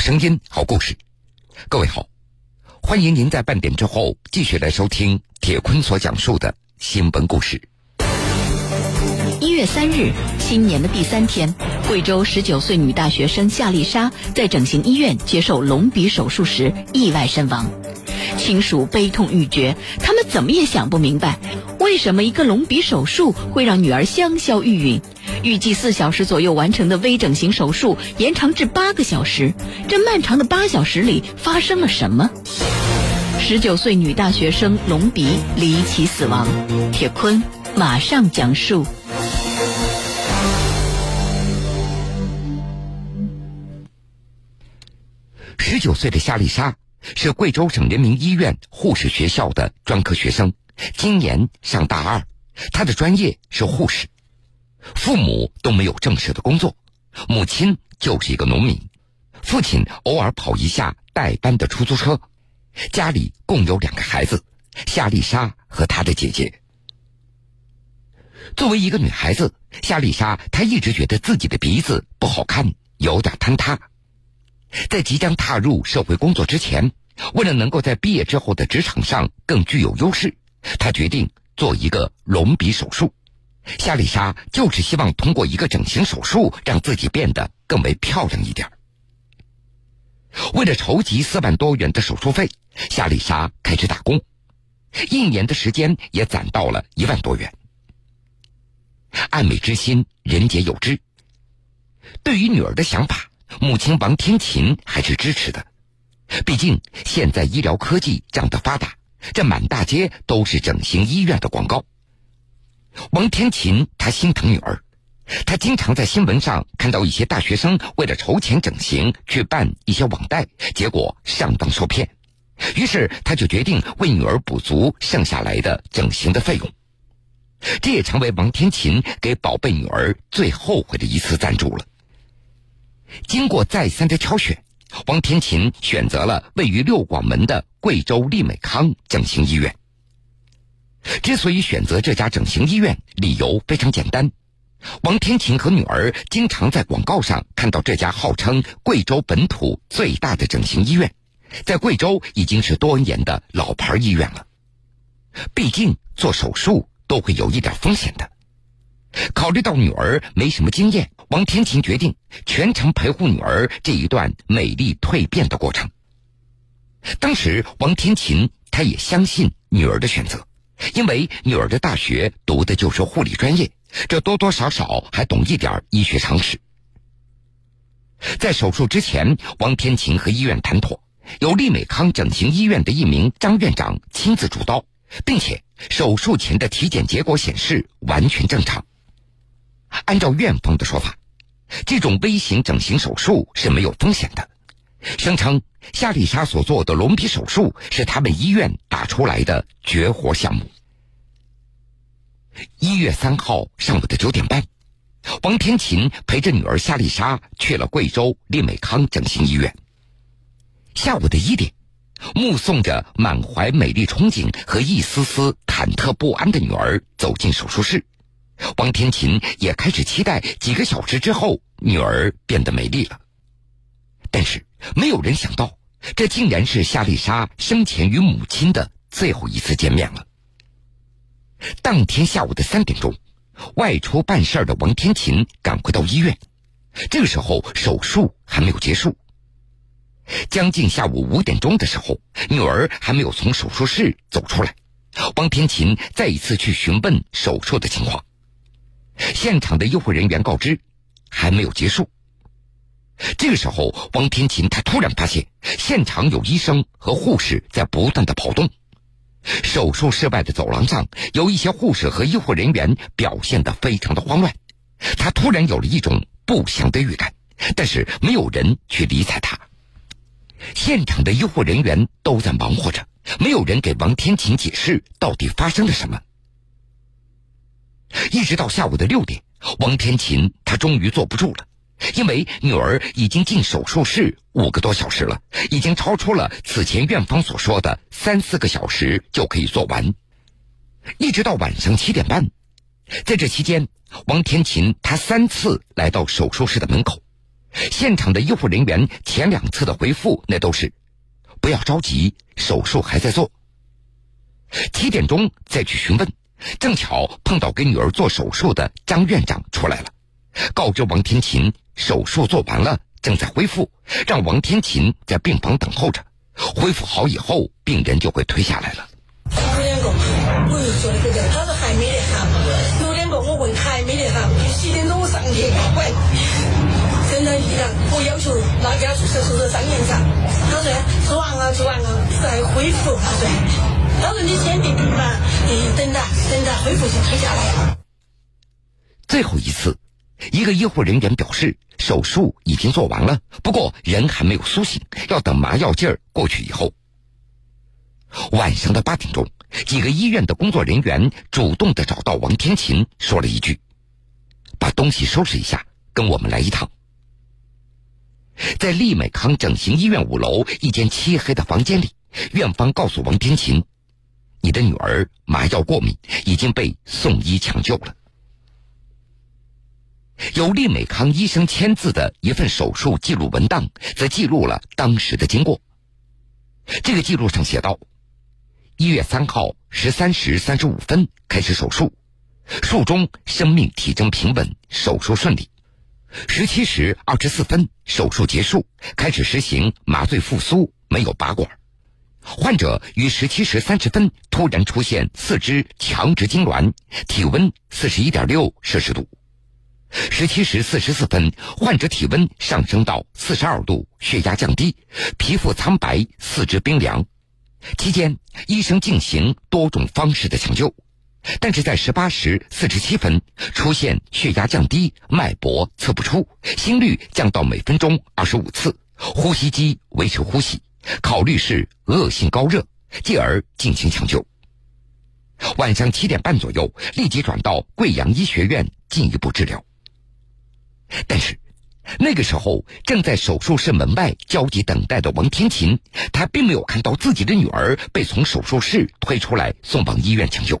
声音，好故事。各位好，欢迎您在半点之后继续来收听铁坤所讲述的新闻故事。一月三日，新年的第三天，贵州十九岁女大学生夏丽莎在整形医院接受隆鼻手术时意外身亡，亲属悲痛欲绝，他们怎么也想不明白，为什么一个隆鼻手术会让女儿香消玉殒？预计四小时左右完成的微整形手术延长至八个小时，这漫长的八小时里发生了什么？十九岁女大学生隆鼻离奇死亡，铁坤马上讲述。十九岁的夏丽莎是贵州省人民医院护士学校的专科学生，今年上大二，她的专业是护士。父母都没有正式的工作，母亲就是一个农民，父亲偶尔跑一下代班的出租车。家里共有两个孩子，夏丽莎和她的姐姐。作为一个女孩子，夏丽莎她一直觉得自己的鼻子不好看，有点坍塌。在即将踏入社会工作之前，为了能够在毕业之后的职场上更具有优势，他决定做一个隆鼻手术。夏丽莎就是希望通过一个整形手术，让自己变得更为漂亮一点。为了筹集四万多元的手术费，夏丽莎开始打工，一年的时间也攒到了一万多元。爱美之心，人皆有之。对于女儿的想法，母亲王天琴还是支持的。毕竟现在医疗科技这样的发达，这满大街都是整形医院的广告。王天琴，她心疼女儿，她经常在新闻上看到一些大学生为了筹钱整形去办一些网贷，结果上当受骗。于是，他就决定为女儿补足剩下来的整形的费用。这也成为王天琴给宝贝女儿最后悔的一次赞助了。经过再三的挑选，王天琴选择了位于六广门的贵州利美康整形医院。之所以选择这家整形医院，理由非常简单。王天琴和女儿经常在广告上看到这家号称贵州本土最大的整形医院，在贵州已经是多年的老牌医院了。毕竟做手术都会有一点风险的。考虑到女儿没什么经验，王天琴决定全程陪护女儿这一段美丽蜕变的过程。当时，王天琴她也相信女儿的选择。因为女儿的大学读的就是护理专业，这多多少少还懂一点医学常识。在手术之前，王天琴和医院谈妥，由利美康整形医院的一名张院长亲自主刀，并且手术前的体检结果显示完全正常。按照院方的说法，这种微型整形手术是没有风险的。声称夏丽莎所做的隆鼻手术是他们医院打出来的绝活项目。一月三号上午的九点半，王天琴陪着女儿夏丽莎去了贵州利美康整形医院。下午的一点，目送着满怀美丽憧憬和一丝丝忐忑不安的女儿走进手术室，王天琴也开始期待几个小时之后女儿变得美丽了。但是。没有人想到，这竟然是夏丽莎生前与母亲的最后一次见面了。当天下午的三点钟，外出办事儿的王天琴赶回到医院，这个时候手术还没有结束。将近下午五点钟的时候，女儿还没有从手术室走出来，王天琴再一次去询问手术的情况。现场的医护人员告知，还没有结束。这个时候，王天琴他突然发现现场有医生和护士在不断的跑动，手术室外的走廊上有一些护士和医护人员表现的非常的慌乱，他突然有了一种不祥的预感，但是没有人去理睬他。现场的医护人员都在忙活着，没有人给王天琴解释到底发生了什么。一直到下午的六点，王天琴他终于坐不住了。因为女儿已经进手术室五个多小时了，已经超出了此前院方所说的三四个小时就可以做完。一直到晚上七点半，在这期间，王天琴她三次来到手术室的门口，现场的医护人员前两次的回复那都是“不要着急，手术还在做”。七点钟再去询问，正巧碰到给女儿做手术的张院长出来了，告知王天琴手术做完了，正在恢复，让王天琴在病房等候着，恢复好以后，病人就会推下来了。有两个，我又说那个，他说还没得哈，有两个我问还没得哈，七点钟我上去喂，真的医生，我要求那家做手术的张院长，他说做完了做完了再恢复，他说。他说：“你先定病吧，你，等着等着恢复就推下来了。”最后一次，一个医护人员表示，手术已经做完了，不过人还没有苏醒，要等麻药劲儿过去以后。晚上的八点钟，几个医院的工作人员主动的找到王天琴，说了一句：“把东西收拾一下，跟我们来一趟。”在利美康整形医院五楼一间漆黑的房间里，院方告诉王天琴。你的女儿麻药过敏，已经被送医抢救了。由利美康医生签字的一份手术记录文档，则记录了当时的经过。这个记录上写道：一月三号十三时三十五分开始手术，术中生命体征平稳，手术顺利。十七时二十四分手术结束，开始实行麻醉复苏，没有拔管。患者于十七时三十分突然出现四肢强直痉挛，体温四十一点六摄氏度。十七时四十四分，患者体温上升到四十二度，血压降低，皮肤苍白，四肢冰凉。期间，医生进行多种方式的抢救，但是在十八时四十七分出现血压降低，脉搏测不出，心率降到每分钟二十五次，呼吸机维持呼吸。考虑是恶性高热，继而进行抢救。晚上七点半左右，立即转到贵阳医学院进一步治疗。但是，那个时候正在手术室门外焦急等待的王天琴，她并没有看到自己的女儿被从手术室推出来送往医院抢救。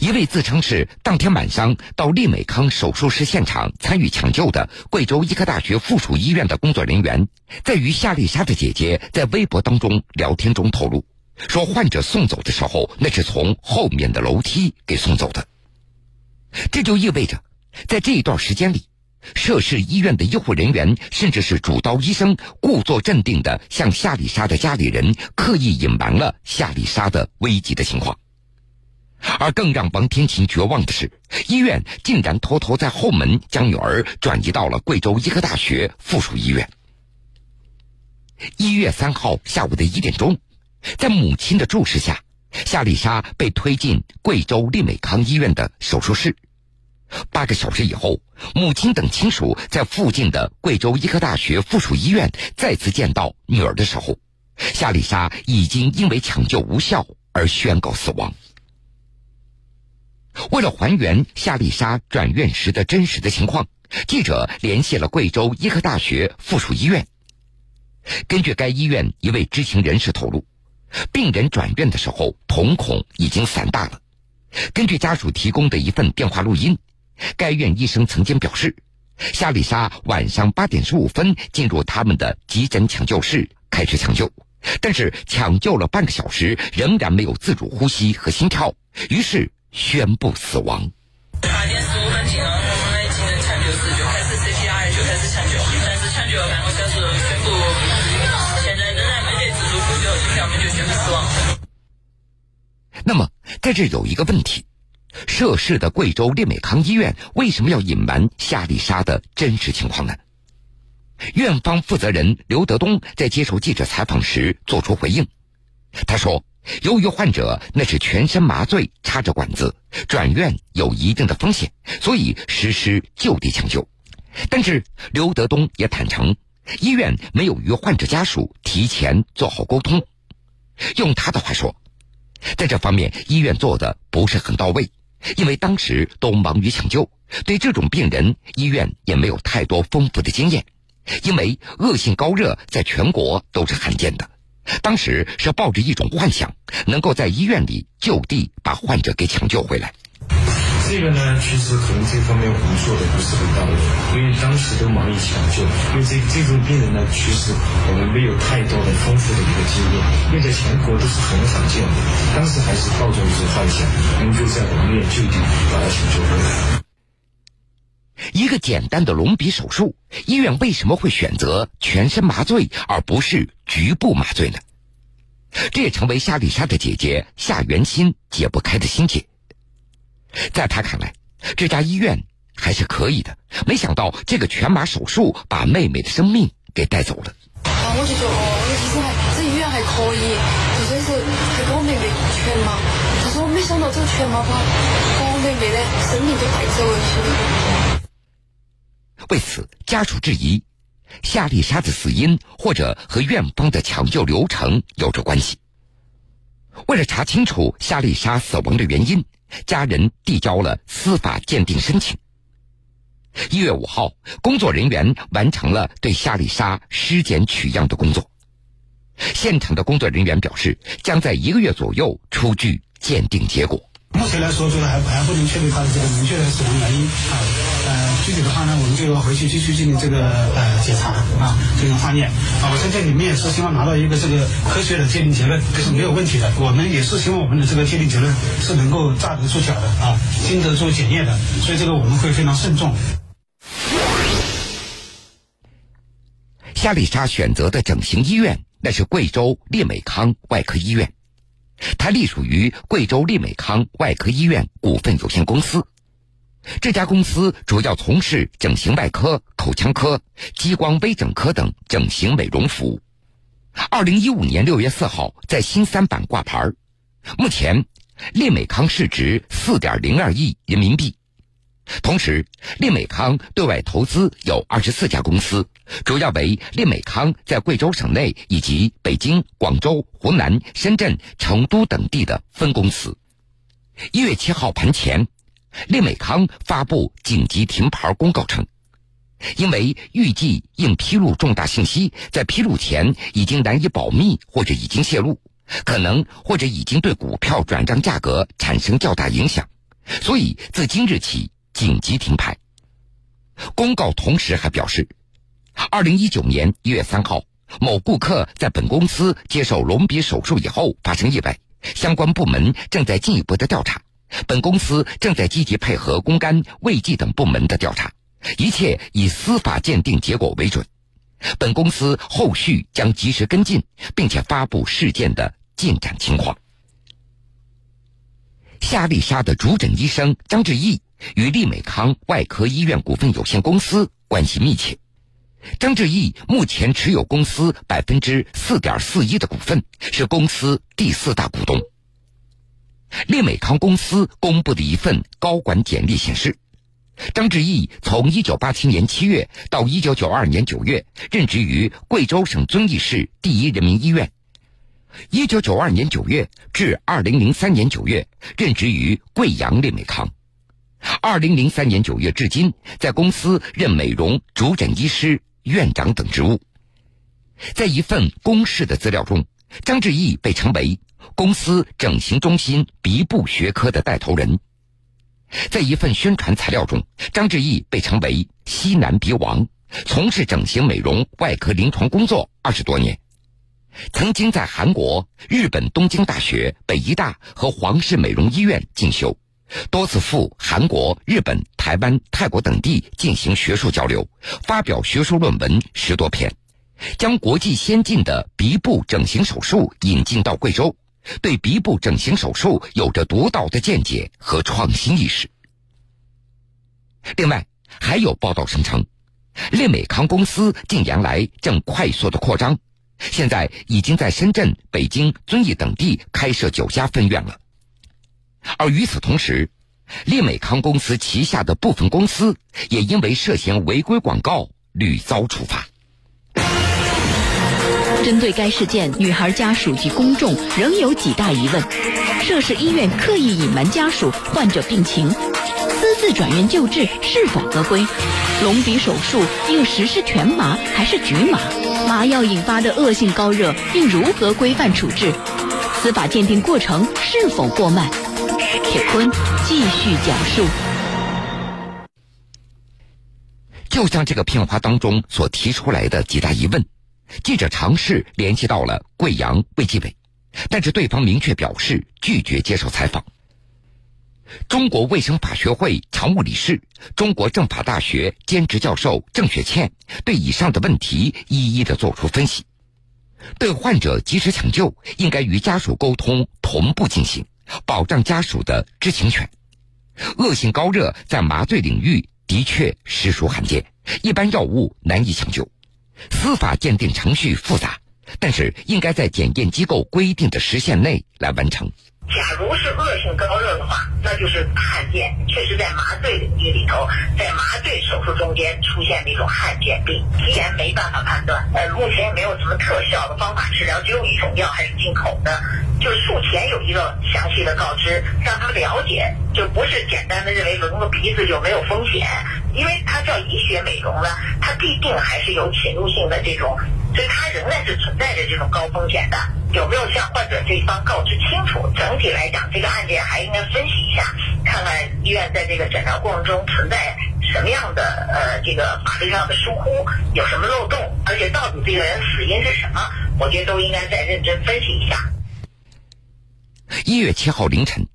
一位自称是当天晚上到利美康手术室现场参与抢救的贵州医科大学附属医院的工作人员，在与夏丽莎的姐姐在微博当中聊天中透露，说患者送走的时候，那是从后面的楼梯给送走的。这就意味着，在这一段时间里，涉事医院的医护人员甚至是主刀医生，故作镇定的向夏丽莎的家里人刻意隐瞒了夏丽莎的危急的情况。而更让王天琴绝望的是，医院竟然偷偷在后门将女儿转移到了贵州医科大学附属医院。一月三号下午的一点钟，在母亲的注视下，夏丽莎被推进贵州利美康医院的手术室。八个小时以后，母亲等亲属在附近的贵州医科大学附属医院再次见到女儿的时候，夏丽莎已经因为抢救无效而宣告死亡。为了还原夏丽莎转院时的真实的情况，记者联系了贵州医科大学附属医院。根据该医院一位知情人士透露，病人转院的时候瞳孔已经散大了。根据家属提供的一份电话录音，该院医生曾经表示，夏丽莎晚上八点十五分进入他们的急诊抢救室开始抢救，但是抢救了半个小时仍然没有自主呼吸和心跳，于是。宣布死亡。八点十五分进了我们的急诊抢救室，就开始 CPR，就开始抢救。但是抢救了半个小时，宣布现在仍然没得自主呼吸和心跳，我们就宣布死亡。那么，在这有一个问题：涉事的贵州利美康医院为什么要隐瞒夏丽莎的真实情况呢？院方负责人刘德东在接受记者采访时作出回应，他说。由于患者那是全身麻醉，插着管子，转院有一定的风险，所以实施就地抢救。但是刘德东也坦诚，医院没有与患者家属提前做好沟通。用他的话说，在这方面医院做的不是很到位，因为当时都忙于抢救，对这种病人医院也没有太多丰富的经验。因为恶性高热在全国都是罕见的。当时是抱着一种幻想，能够在医院里就地把患者给抢救回来。这个呢，其实可能这方面我们做的不是很到位，因为当时都忙于抢救，因为这这种病人呢，其实我们没有太多的丰富的一个经验，因为在全国都是很少见的。当时还是抱着一种幻想，能够在我们医院就地把它抢救回来。一个简单的隆鼻手术，医院为什么会选择全身麻醉而不是局部麻醉呢？这也成为夏丽莎的姐姐夏元心解不开的心结。在她看来，这家医院还是可以的。没想到这个全麻手术把妹妹的生命给带走了。啊，我就觉得哦，其实还这医院还可以，就算是还给我妹妹全麻，但是我没想到这个全麻把把我妹妹的生命给带走了。为此，家属质疑夏丽莎的死因或者和院方的抢救流程有着关系。为了查清楚夏丽莎死亡的原因，家人递交了司法鉴定申请。一月五号，工作人员完成了对夏丽莎尸检取样的工作。现场的工作人员表示，将在一个月左右出具鉴定结果。目前来说，觉得还还不能确定他的这个明确的死亡原因啊。呃，具体的话呢，我们就要回去继续进行这个呃检查啊，进行化验啊。我相信你们也是希望拿到一个这个科学的鉴定结论，这是没有问题的。我们也是希望我们的这个鉴定结论是能够炸得出脚的啊，经得住检验的。所以这个我们会非常慎重。夏丽莎选择的整形医院，那是贵州列美康外科医院。它隶属于贵州利美康外科医院股份有限公司。这家公司主要从事整形外科、口腔科、激光微整科等整形美容服务。二零一五年六月四号在新三板挂牌目前，利美康市值四点零二亿人民币。同时，利美康对外投资有二十四家公司，主要为利美康在贵州省内以及北京、广州、湖南、深圳、成都等地的分公司。一月七号盘前，利美康发布紧急停牌公告称，因为预计应披露重大信息，在披露前已经难以保密或者已经泄露，可能或者已经对股票转账价格产生较大影响，所以自今日起。紧急停牌。公告同时还表示，二零一九年一月三号，某顾客在本公司接受隆鼻手术以后发生意外，相关部门正在进一步的调查，本公司正在积极配合公安、卫计等部门的调查，一切以司法鉴定结果为准。本公司后续将及时跟进，并且发布事件的进展情况。夏丽莎的主诊医生张志毅。与利美康外科医院股份有限公司关系密切，张志毅目前持有公司百分之四点四一的股份，是公司第四大股东。利美康公司公布的一份高管简历显示，张志毅从一九八七年七月到一九九二年九月任职于贵州省遵义市第一人民医院，一九九二年九月至二零零三年九月任职于贵阳利美康。二零零三年九月至今，在公司任美容主诊医师、院长等职务。在一份公示的资料中，张志毅被称为公司整形中心鼻部学科的带头人。在一份宣传材料中，张志毅被称为西南鼻王，从事整形美容外科临床工作二十多年，曾经在韩国、日本东京大学、北医大和皇室美容医院进修。多次赴韩国、日本、台湾、泰国等地进行学术交流，发表学术论文十多篇，将国际先进的鼻部整形手术引进到贵州，对鼻部整形手术有着独到的见解和创新意识。另外，还有报道声称，利美康公司近年来正快速的扩张，现在已经在深圳、北京、遵义等地开设九家分院了。而与此同时，利美康公司旗下的部分公司也因为涉嫌违规广告屡遭处罚。针对该事件，女孩家属及公众仍有几大疑问：涉事医院刻意隐瞒家属患者病情，私自转院救治是否合规？隆鼻手术应实施全麻还是局麻？麻药引发的恶性高热应如何规范处置？司法鉴定过程是否过慢？铁坤继续讲述。就像这个片花当中所提出来的几大疑问，记者尝试联系到了贵阳卫计委，但是对方明确表示拒绝接受采访。中国卫生法学会常务理事、中国政法大学兼职教授郑雪倩对以上的问题一一的做出分析：对患者及时抢救，应该与家属沟通同步进行，保障家属的知情权。恶性高热在麻醉领域。的确实属罕见，一般药物难以抢救，司法鉴定程序复杂，但是应该在检验机构规定的时限内来完成。假如是恶性高热的话，那就是罕见，确实在麻醉领域里头，在麻醉手术中间出现的一种罕见病。提前没办法判断，呃，目前也没有什么特效的方法治疗，只有一种药还是进口的，就是术前有一个详细的告知，让他们了解，就不是简单的认为隆个鼻子就没有风险，因为它叫医学美容呢，它必定还是有侵入性的这种。所以它仍然是存在着这种高风险的，有没有向患者这一方告知清楚？整体来讲，这个案件还应该分析一下，看看医院在这个诊疗过程中存在什么样的呃这个法律上的疏忽，有什么漏洞，而且到底这个人死因是什么？我觉得都应该再认真分析一下。一月七号凌晨，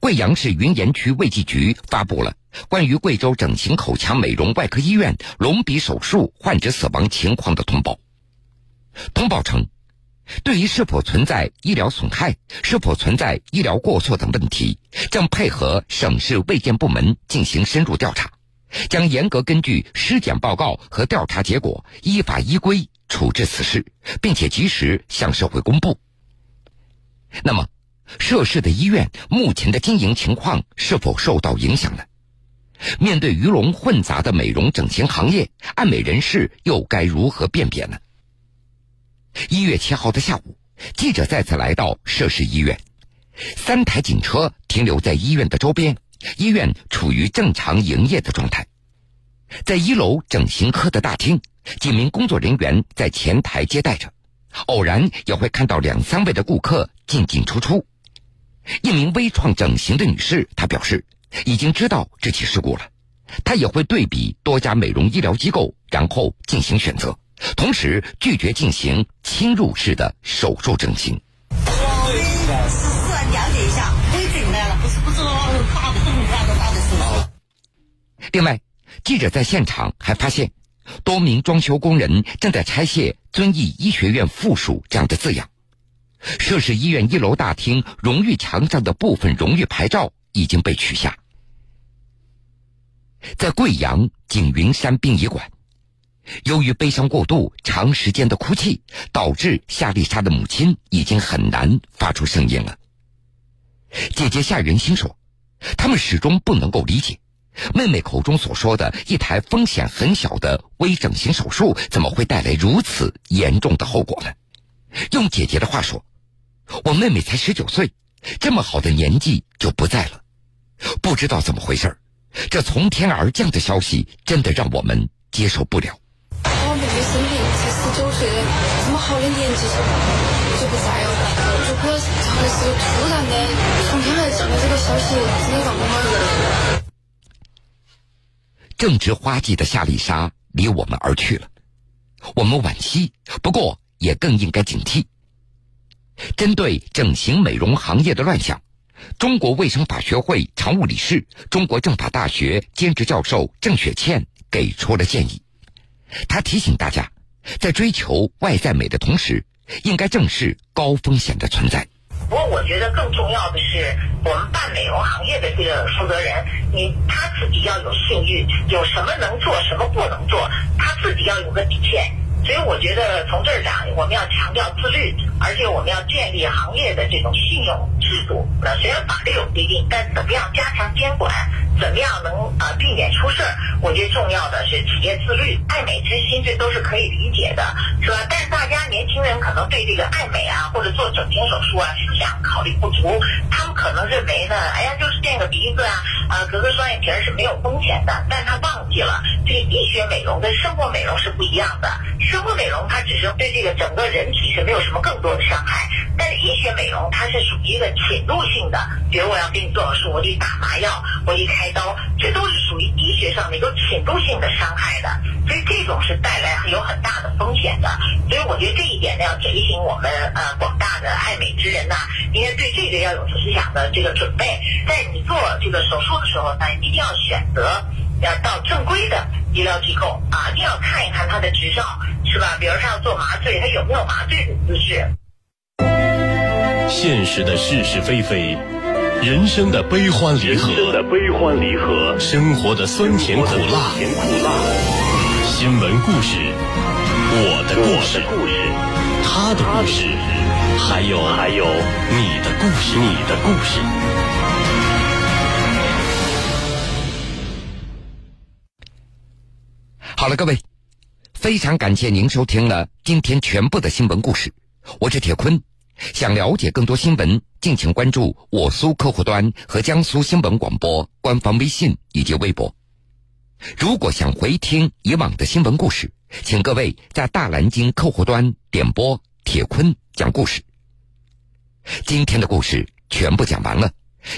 贵阳市云岩区卫计局发布了。关于贵州整形口腔美容外科医院隆鼻手术患者死亡情况的通报，通报称，对于是否存在医疗损害、是否存在医疗过错等问题，正配合省市卫健部门进行深入调查，将严格根据尸检报告和调查结果，依法依规处置此事，并且及时向社会公布。那么，涉事的医院目前的经营情况是否受到影响呢？面对鱼龙混杂的美容整形行业，爱美人士又该如何辨别呢？一月七号的下午，记者再次来到涉事医院，三台警车停留在医院的周边，医院处于正常营业的状态。在一楼整形科的大厅，几名工作人员在前台接待着，偶然也会看到两三位的顾客进进出出。一名微创整形的女士，她表示。已经知道这起事故了，她也会对比多家美容医疗机构，然后进行选择，同时拒绝进行侵入式的手术整形。另外，记者在现场还发现，多名装修工人正在拆卸“遵义医学院附属”这样的字样，涉事医院一楼大厅荣誉墙上的部分荣誉牌照已经被取下。在贵阳景云山殡仪馆，由于悲伤过度、长时间的哭泣，导致夏丽莎的母亲已经很难发出声音了。姐姐夏元心说：“他们始终不能够理解，妹妹口中所说的一台风险很小的微整形手术，怎么会带来如此严重的后果呢？”用姐姐的话说：“我妹妹才十九岁，这么好的年纪就不在了，不知道怎么回事儿。”这从天而降的消息，真的让我们接受不了。这么好的年纪就不在了。如果这会是突然的从天而降的这个消息，真的让我们……正值花季的夏丽莎离我们而去了，我们惋惜，不过也更应该警惕。针对整形美容行业的乱象。中国卫生法学会常务理事、中国政法大学兼职教授郑雪倩给出了建议。他提醒大家，在追求外在美的同时，应该正视高风险的存在。不过，我觉得更重要的是，我们办美容行业的这个负责人，你他自己要有信誉，有什么能做，什么不能做，他自己要有个底线。所以我觉得从这儿讲，我们要强调自律，而且我们要建立行业的这种信用制度。那虽然法律有规定，但怎么样加强监管，怎么样能啊避免出事儿？我觉得重要的是企业自律、爱美之心，这都是可以理解的，是吧？但是大家年轻人可能对这个爱美啊，或者做整形手术啊，思想考虑不足，他们可能认为呢，哎呀，就是垫个鼻子啊，啊，割个双眼皮是没有风险的，但他忘记了，这个医学美容跟生活美容是不一样的。生活美容它只是对这个整个人体是没有什么更多的伤害，但是医学美容它是属于一个侵入性的，比如我要给你做手术，我得打麻药，我得开刀，这都是属于医学上的一个侵入性的伤害的，所以这种是带来有很大的风险的。所以我觉得这一点呢，要提醒我们呃广大的爱美之人呐，应该对这个要有思想的这个准备，在你做这个手术的时候呢，一定要选择要到正规的医疗机构啊，一定要看一看他的执照是吧？比如说要做麻醉，他有没有麻醉的姿势？现实的是是非非，人生的悲欢离合，的悲欢离合，生活的酸甜苦辣，甜苦辣，新闻故事，我的故事，故事，他的故事，还有还有你的故事，你的故事。好了，各位，非常感谢您收听了今天全部的新闻故事，我是铁坤。想了解更多新闻，敬请关注我苏客户端和江苏新闻广播官方微信以及微博。如果想回听以往的新闻故事，请各位在大蓝鲸客户端点播铁坤讲故事。今天的故事全部讲完了，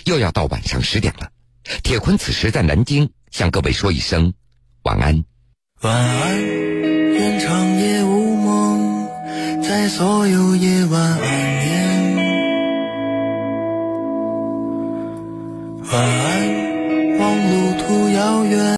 又要到晚上十点了。铁坤此时在南京向各位说一声晚安。晚安，在所有夜晚安眠。晚安，望路途遥远。